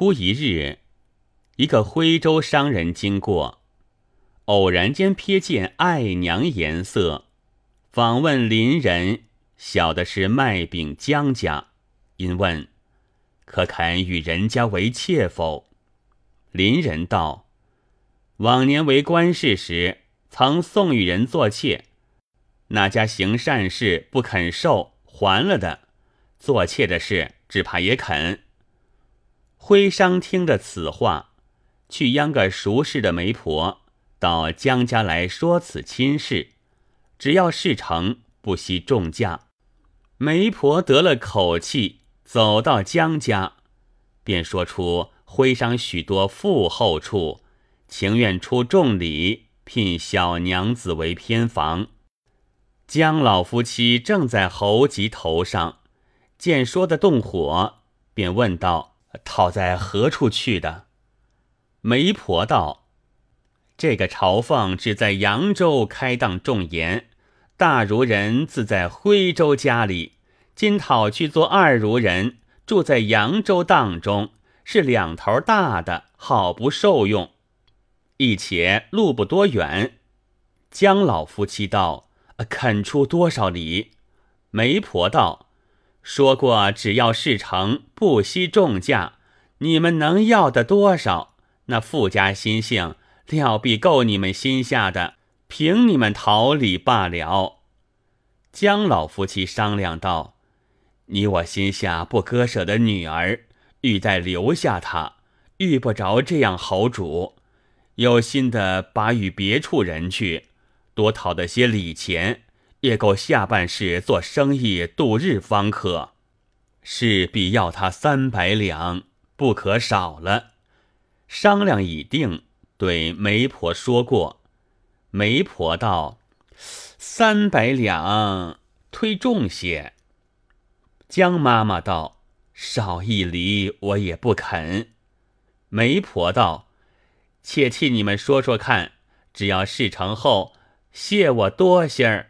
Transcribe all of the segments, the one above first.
忽一日，一个徽州商人经过，偶然间瞥见爱娘颜色，访问邻人，晓得是卖饼江家，因问：“可肯与人家为妾否？”邻人道：“往年为官事时，曾送与人做妾，那家行善事不肯受，还了的。做妾的事，只怕也肯。”徽商听得此话，去央个熟识的媒婆到江家来说此亲事，只要事成，不惜重价。媒婆得了口气，走到江家，便说出徽商许多富厚处，情愿出重礼聘小娘子为偏房。江老夫妻正在猴急头上，见说的动火，便问道。讨在何处去的？媒婆道：“这个朝奉只在扬州开档重盐，大如人自在徽州家里。今讨去做二如人，住在扬州档中，是两头大的，好不受用。一且路不多远。”江老夫妻道：“肯出多少里？”媒婆道。说过，只要事成，不惜重价。你们能要的多少？那富家心性料必够你们心下的，凭你们讨礼罢了。江老夫妻商量道：“你我心下不割舍的女儿，欲待留下她，遇不着这样好主，有心的把与别处人去，多讨得些礼钱。”也够下半世做生意度日方可，势必要他三百两，不可少了。商量已定，对媒婆说过。媒婆道：“三百两忒重些。”江妈妈道：“少一厘我也不肯。”媒婆道：“且替你们说说看，只要事成后，谢我多些儿。”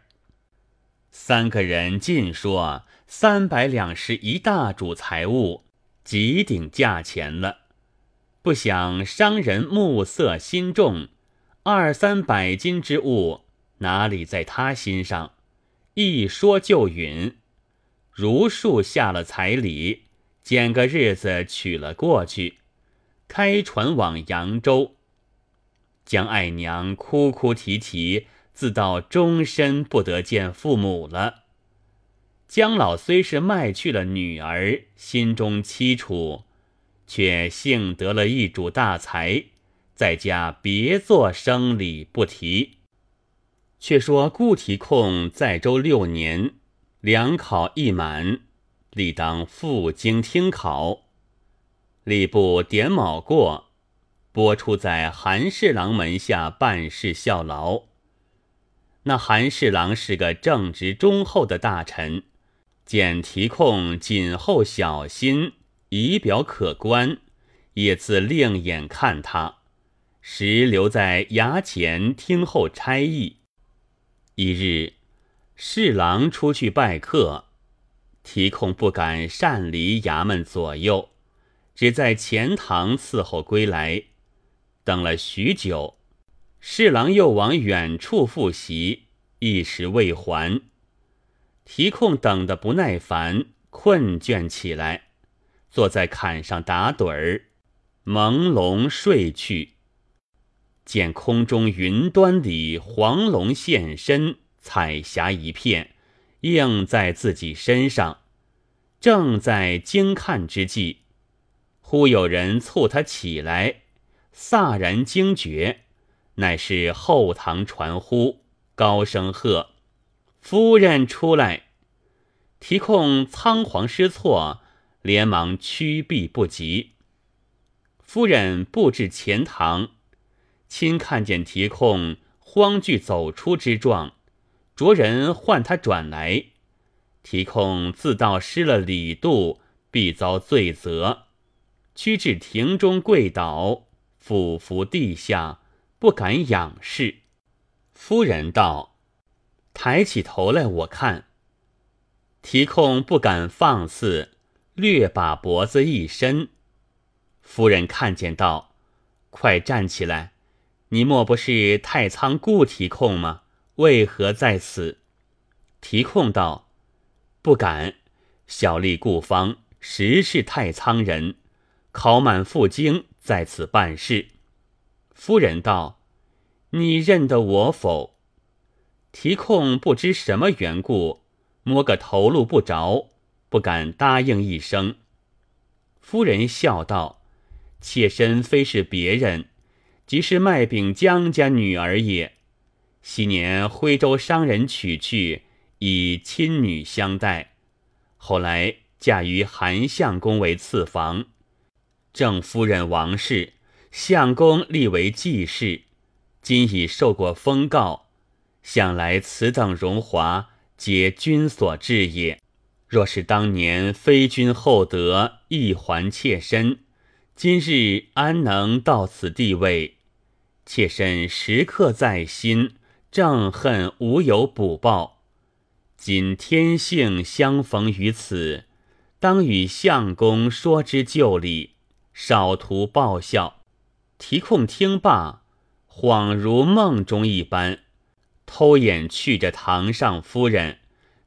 三个人尽说三百两是一大主财物，极顶价钱了。不想商人目色心重，二三百斤之物哪里在他心上？一说就允，如数下了彩礼，拣个日子娶了过去，开船往扬州。将爱娘哭哭啼啼。自到终身不得见父母了。姜老虽是卖去了女儿，心中凄楚，却幸得了一主大财，在家别做生理不提。却说顾提控在州六年，两考一满，理当赴京听考。吏部点卯过，拨出在韩侍郎门下办事效劳。那韩侍郎是个正直忠厚的大臣，见提控谨厚小心，仪表可观，也自另眼看他，时留在衙前听候差役。一日，侍郎出去拜客，提控不敢擅离衙门左右，只在前堂伺候归来，等了许久。侍郎又往远处复习，一时未还。提控等得不耐烦，困倦起来，坐在坎上打盹儿，朦胧睡去。见空中云端里黄龙现身，彩霞一片，映在自己身上，正在惊看之际，忽有人促他起来，飒然惊觉。乃是后堂传呼，高声喝：“夫人出来！”提控仓皇失措，连忙屈臂不及。夫人步至前堂，亲看见提控慌惧走出之状，着人唤他转来。提控自道失了礼度，必遭罪责，屈至庭中跪倒，俯伏地下。不敢仰视，夫人道：“抬起头来，我看。”提控不敢放肆，略把脖子一伸，夫人看见道：“快站起来！你莫不是太仓顾提控吗？为何在此？”提控道：“不敢，小吏顾方实是太仓人，考满赴京，在此办事。”夫人道：“你认得我否？”提控不知什么缘故，摸个头路不着，不敢答应一声。夫人笑道：“妾身非是别人，即是麦饼江家女儿也。昔年徽州商人娶去，以亲女相待，后来嫁于韩相公为次房。郑夫人王氏，相公立为继室，今已受过封告。”想来此等荣华，皆君所致也。若是当年非君厚德，一还妾身，今日安能到此地位？妾身时刻在心，正恨无有补报。今天幸相逢于此，当与相公说之旧礼，少图报效。提控听罢，恍如梦中一般。偷眼去着堂上夫人，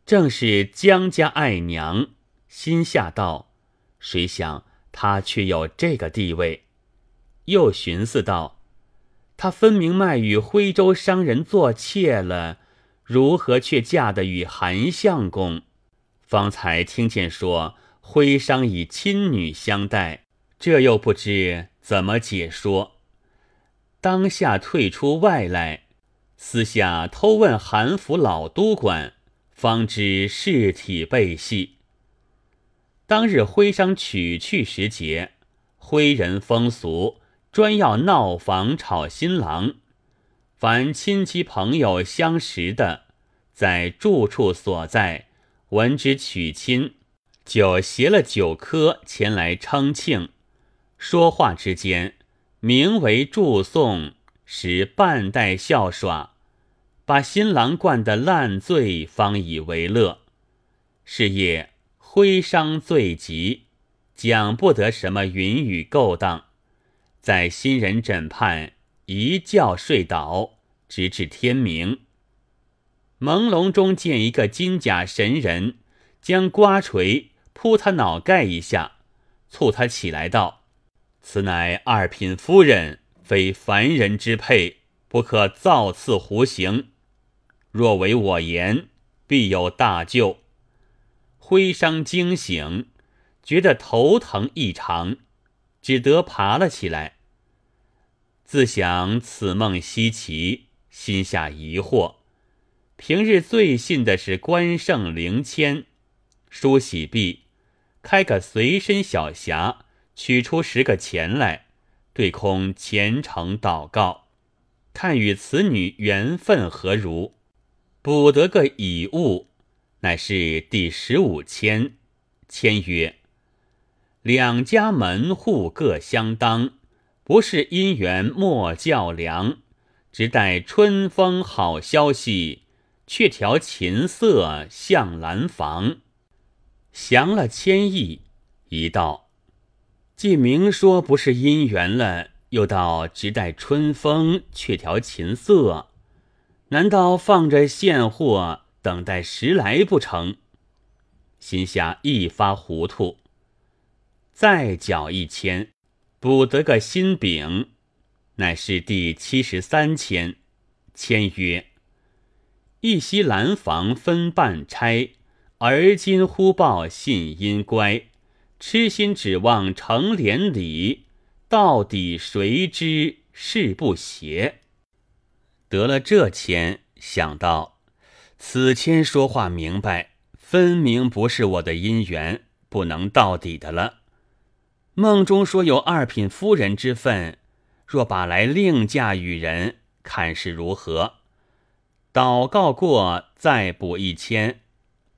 正是江家爱娘，心下道：谁想她却有这个地位？又寻思道：她分明卖与徽州商人做妾了，如何却嫁得与韩相公？方才听见说徽商以亲女相待，这又不知怎么解说。当下退出外来。私下偷问韩府老都管，方知事体背细。当日徽商娶去时节，徽人风俗专要闹房吵新郎，凡亲戚朋友相识的，在住处所在，闻之娶亲，就携了酒客前来称庆。说话之间，名为祝颂，使半带笑耍。把新郎灌得烂醉，方以为乐。是夜徽商醉极，讲不得什么云雨勾当，在新人枕畔一觉睡倒，直至天明。朦胧中见一个金甲神人，将瓜锤扑他脑盖一下，促他起来道：“此乃二品夫人，非凡人之配，不可造次胡行。”若为我言，必有大救。徽商惊醒，觉得头疼异常，只得爬了起来。自想此梦稀奇，心下疑惑。平日最信的是关圣灵签，梳洗毕，开个随身小匣，取出十个钱来，对空虔诚祷告，看与此女缘分何如。补得个以物，乃是第十五签。签曰：“两家门户各相当，不是姻缘莫较量。只待春风好消息，却调琴瑟向兰房。”降了千亿，一道，既明说不是姻缘了，又道只待春风，却调琴瑟。难道放着现货等待时来不成？心下一发糊涂，再缴一千，补得个新饼，乃是第七十三签。签曰：“一夕兰房分半拆，而今忽报信因乖，痴心指望成连理，到底谁知事不谐。”得了这签，想到此签说话明白，分明不是我的姻缘，不能到底的了。梦中说有二品夫人之分，若把来另嫁与人，看是如何？祷告过，再补一签，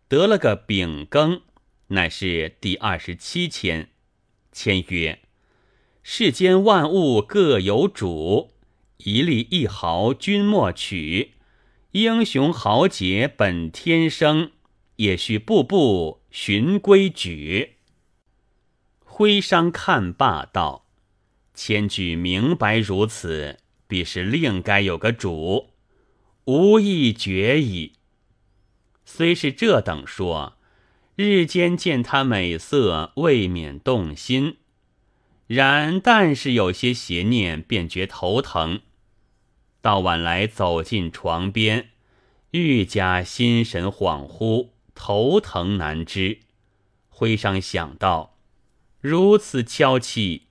得了个丙庚，乃是第二十七签。签曰：世间万物各有主。一粒一毫君莫取，英雄豪杰本天生，也需步步循规矩。徽商看罢道：“千句明白如此，必是另该有个主，无意决矣。虽是这等说，日间见他美色，未免动心；然但是有些邪念，便觉头疼。到晚来走进床边，愈加心神恍惚，头疼难支。徽商想到，如此娇气。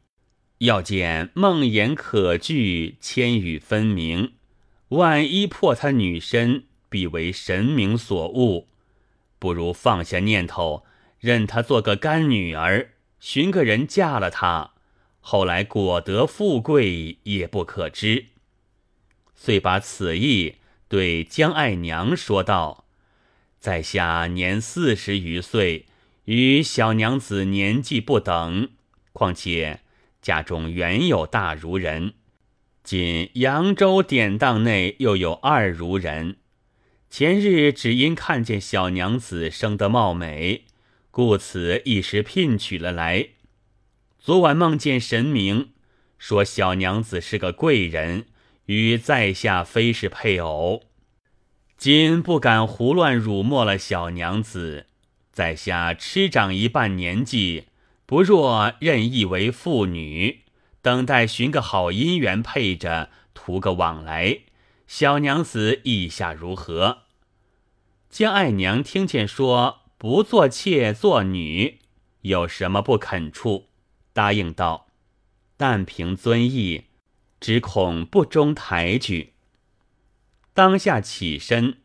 要见梦魇可惧，千语分明。万一破他女身，必为神明所误。不如放下念头，任他做个干女儿，寻个人嫁了她，后来果得富贵也不可知。遂把此意对江爱娘说道：“在下年四十余岁，与小娘子年纪不等，况且……”家中原有大儒人，仅扬州典当内又有二儒人。前日只因看见小娘子生得貌美，故此一时聘娶了来。昨晚梦见神明，说小娘子是个贵人，与在下非是配偶。今不敢胡乱辱没了小娘子，在下痴长一半年纪。不若任意为妇女，等待寻个好姻缘配着，图个往来。小娘子意下如何？江爱娘听见说不做妾做女，有什么不肯处？答应道：“但凭尊意，只恐不中抬举。”当下起身，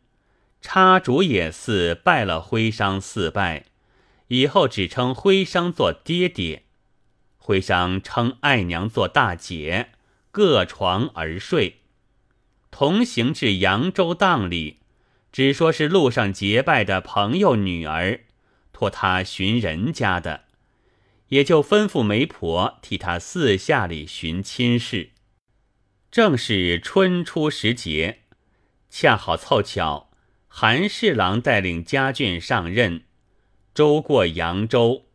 插竹野寺拜了徽商四拜。以后只称徽商做爹爹，徽商称爱娘做大姐，各床而睡。同行至扬州当里，只说是路上结拜的朋友女儿，托他寻人家的，也就吩咐媒婆替他四下里寻亲事。正是春初时节，恰好凑巧，韩侍郎带领家眷上任。周过扬州，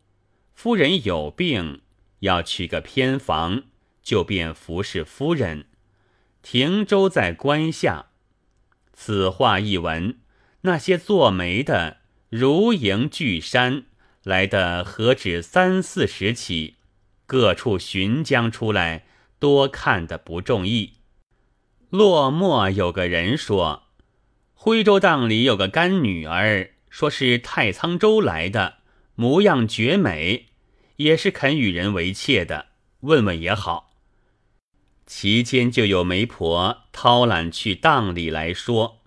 夫人有病，要取个偏房，就便服侍夫人。停舟在关下，此话一闻，那些做媒的如迎巨山来的，何止三四十起，各处寻将出来，多看的不中意。落寞有个人说，徽州当里有个干女儿。说是太仓州来的，模样绝美，也是肯与人为妾的。问问也好。其间就有媒婆掏揽去当里来说，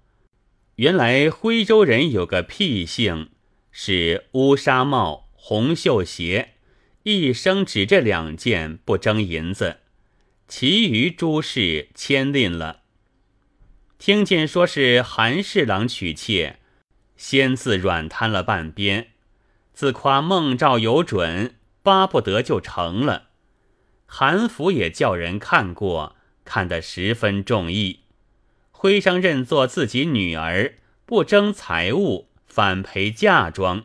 原来徽州人有个癖性，是乌纱帽、红绣鞋，一生只这两件不争银子，其余诸事牵吝了。听见说是韩侍郎娶妾。先自软瘫了半边，自夸梦兆有准，巴不得就成了。韩府也叫人看过，看得十分中意。徽商认作自己女儿，不争财物，反赔嫁妆，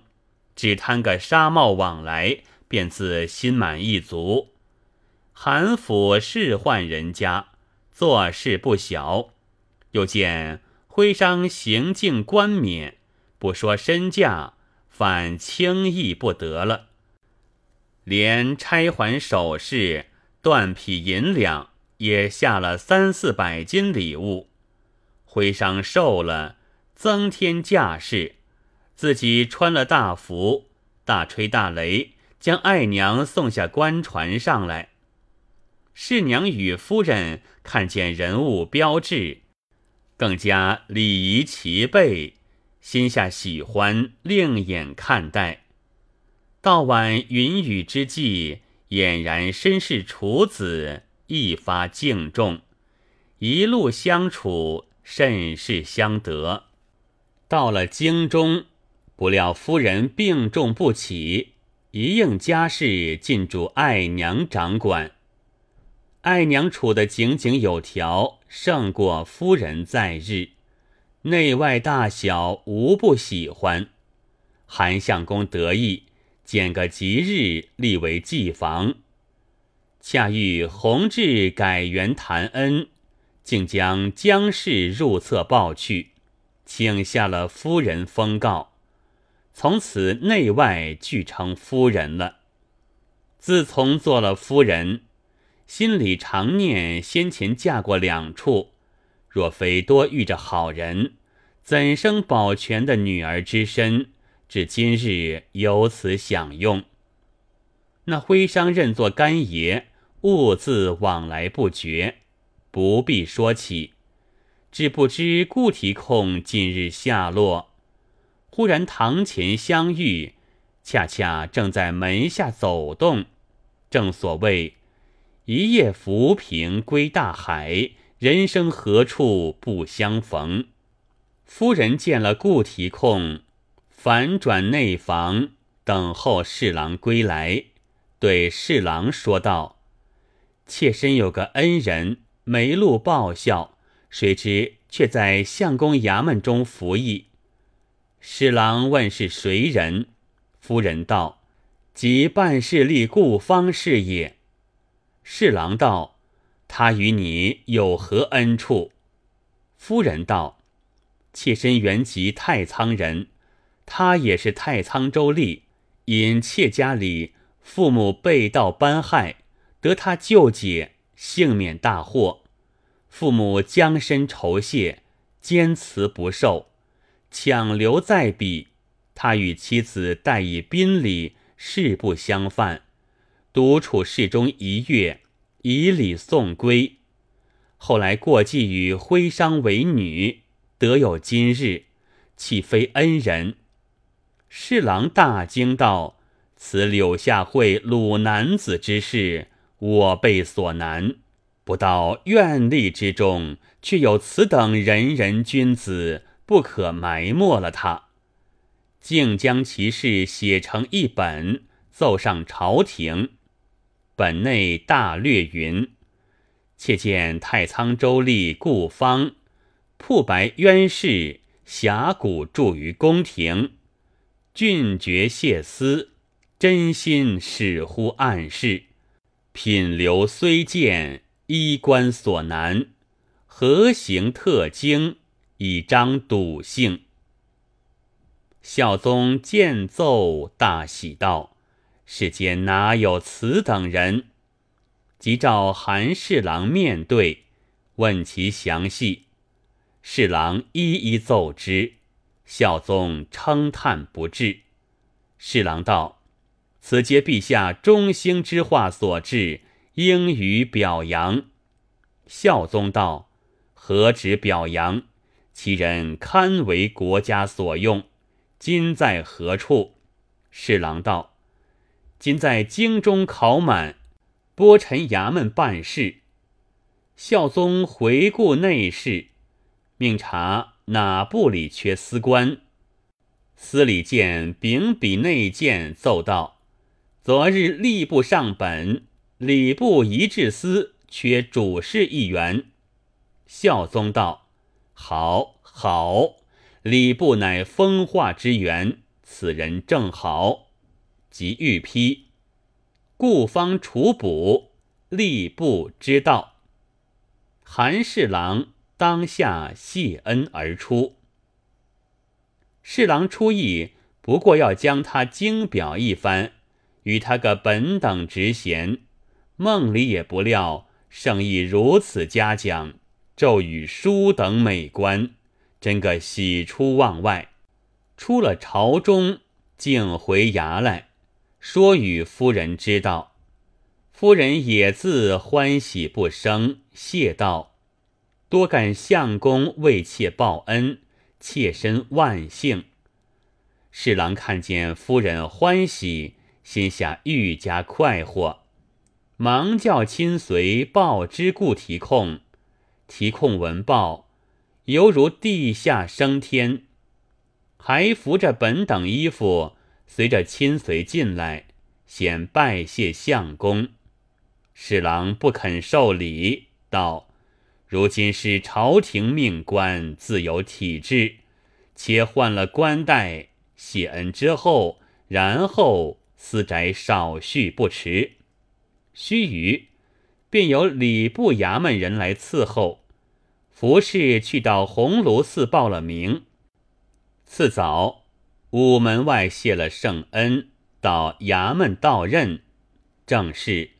只贪个纱帽往来，便自心满意足。韩府仕宦人家，做事不小，又见徽商行径冠冕。不说身价，反轻易不得了。连钗环首饰、断匹银两也下了三四百斤礼物。徽商受了，增添架势，自己穿了大服，大吹大擂，将爱娘送下官船上来。侍娘与夫人看见人物标志，更加礼仪齐备。心下喜欢，另眼看待。到晚云雨之际，俨然身是处子，一发敬重。一路相处，甚是相得。到了京中，不料夫人病重不起，一应家事尽主爱娘掌管。爱娘处得井井有条，胜过夫人在日。内外大小无不喜欢，韩相公得意，拣个吉日立为祭房。恰遇弘治改元谭恩，竟将姜氏入册报去，请下了夫人封告，从此内外俱称夫人了。自从做了夫人，心里常念先前嫁过两处，若非多遇着好人，怎生保全的女儿之身？至今日有此享用。那徽商认作干爷。物自往来不绝，不必说起。只不知顾提控今日下落。忽然堂前相遇，恰恰正在门下走动。正所谓一夜浮萍归大海，人生何处不相逢。夫人见了顾提控，反转内房，等候侍郎归来，对侍郎说道。妾身有个恩人，没路报效，谁知却在相公衙门中服役。侍郎问是谁人，夫人道：“即办事吏顾方是也。”侍郎道：“他与你有何恩处？”夫人道：“妾身原籍太仓人，他也是太仓州吏，因妾家里父母被盗班害。”得他救解，幸免大祸。父母将身酬谢，坚持不受，强留在彼。他与妻子待以宾礼，誓不相犯。独处室中一月，以礼送归。后来过继与徽商为女，得有今日，岂非恩人？侍郎大惊道：“此柳下惠鲁男子之事。”我辈所难，不到愿力之中，却有此等仁人君子，不可埋没了他。竟将其事写成一本，奏上朝廷。本内大略云：且见太仓州吏顾方，铺白冤事，侠骨著于宫廷，俊绝谢思，真心始乎暗室。品流虽见衣冠所难，何行特精以彰笃性？孝宗见奏，大喜道：“世间哪有此等人？”即召韩侍郎面对，问其详细。侍郎一一奏之，孝宗称叹不至。侍郎道。此皆陛下中兴之话所致，应予表扬。孝宗道：“何止表扬？其人堪为国家所用。今在何处？”侍郎道：“今在京中考满，拨陈衙门办事。”孝宗回顾内侍，命查哪部里缺司官。司礼监秉笔内见，奏道。昨日吏部上本，礼部仪制司缺主事一员。孝宗道：“好，好，礼部乃风化之源，此人正好。”即御批，故方除补，吏部之道。韩侍郎当下谢恩而出。侍郎出意，不过要将他精表一番。与他个本等职衔，梦里也不料圣意如此嘉奖，骤与书等美官，真个喜出望外。出了朝中，竟回衙来，说与夫人知道。夫人也自欢喜不生，谢道：“多感相公为妾报恩，妾身万幸。”侍郎看见夫人欢喜。心下愈加快活，忙叫亲随报之故提控。提控闻报，犹如地下升天，还扶着本等衣服，随着亲随进来，先拜谢相公。侍郎不肯受礼，道：“如今是朝廷命官，自有体制，且换了官带，谢恩之后，然后。”私宅少叙不迟。须臾，便有礼部衙门人来伺候。服侍去到鸿胪寺报了名。次早，午门外谢了圣恩，到衙门到任。正是：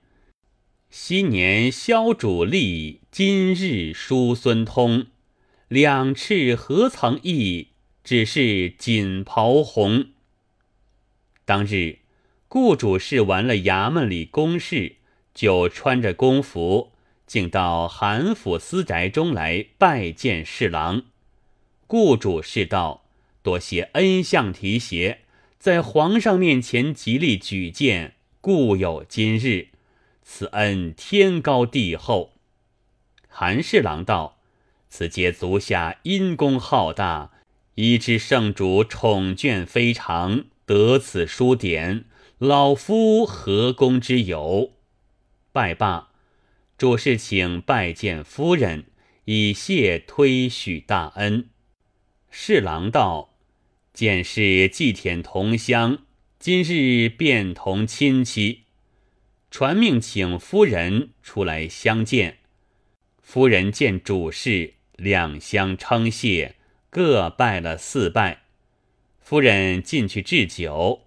昔年萧主立，今日叔孙通。两翅何曾异？只是锦袍红。当日，顾主事完了衙门里公事，就穿着公服。竟到韩府私宅中来拜见侍郎，顾主事道：“多谢恩相提携，在皇上面前极力举荐，故有今日。此恩天高地厚。”韩侍郎道：“此皆足下因功浩大，已知圣主宠眷非常，得此书典，老夫何功之有？”拜罢。主事请拜见夫人，以谢推许大恩。侍郎道：“见是祭舔同乡，今日便同亲戚。”传命请夫人出来相见。夫人见主事，两相称谢，各拜了四拜。夫人进去置酒。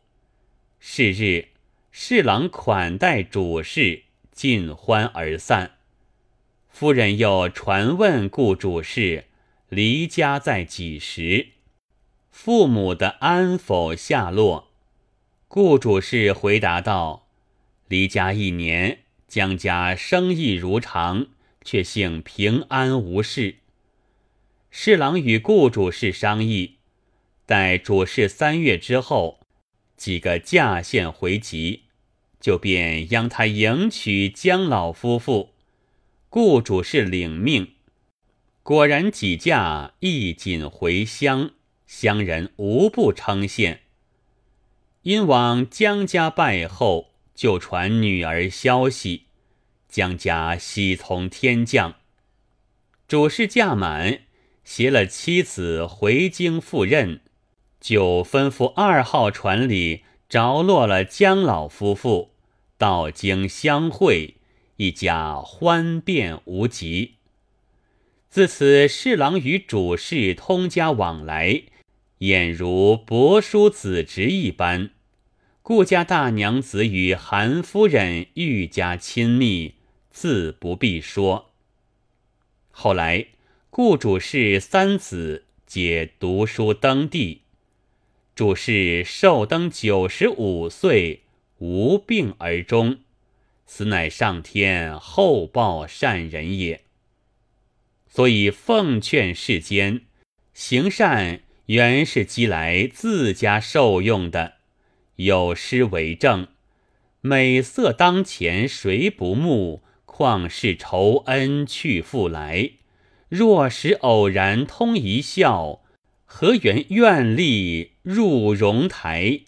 是日，侍郎款待主事。尽欢而散。夫人又传问顾主事离家在几时，父母的安否下落？顾主事回答道：“离家一年，江家生意如常，却幸平安无事。”侍郎与顾主事商议，待主事三月之后，几个驾县回籍。就便央他迎娶姜老夫妇，顾主事领命，果然几驾一锦回乡，乡人无不称羡。因往姜家拜后，就传女儿消息，姜家喜从天降。主事驾满，携了妻子回京赴任，就吩咐二号船里。着落了姜老夫妇，到京相会，一家欢变无极。自此，侍郎与主事通家往来，俨如伯叔子侄一般。顾家大娘子与韩夫人愈加亲密，自不必说。后来，顾主事三子皆读书登第。主事寿登九十五岁，无病而终，此乃上天厚报善人也。所以奉劝世间，行善原是积来自家受用的。有诗为证：“美色当前谁不慕？况是仇恩去复来？若使偶然通一笑。”何缘愿力入荣台？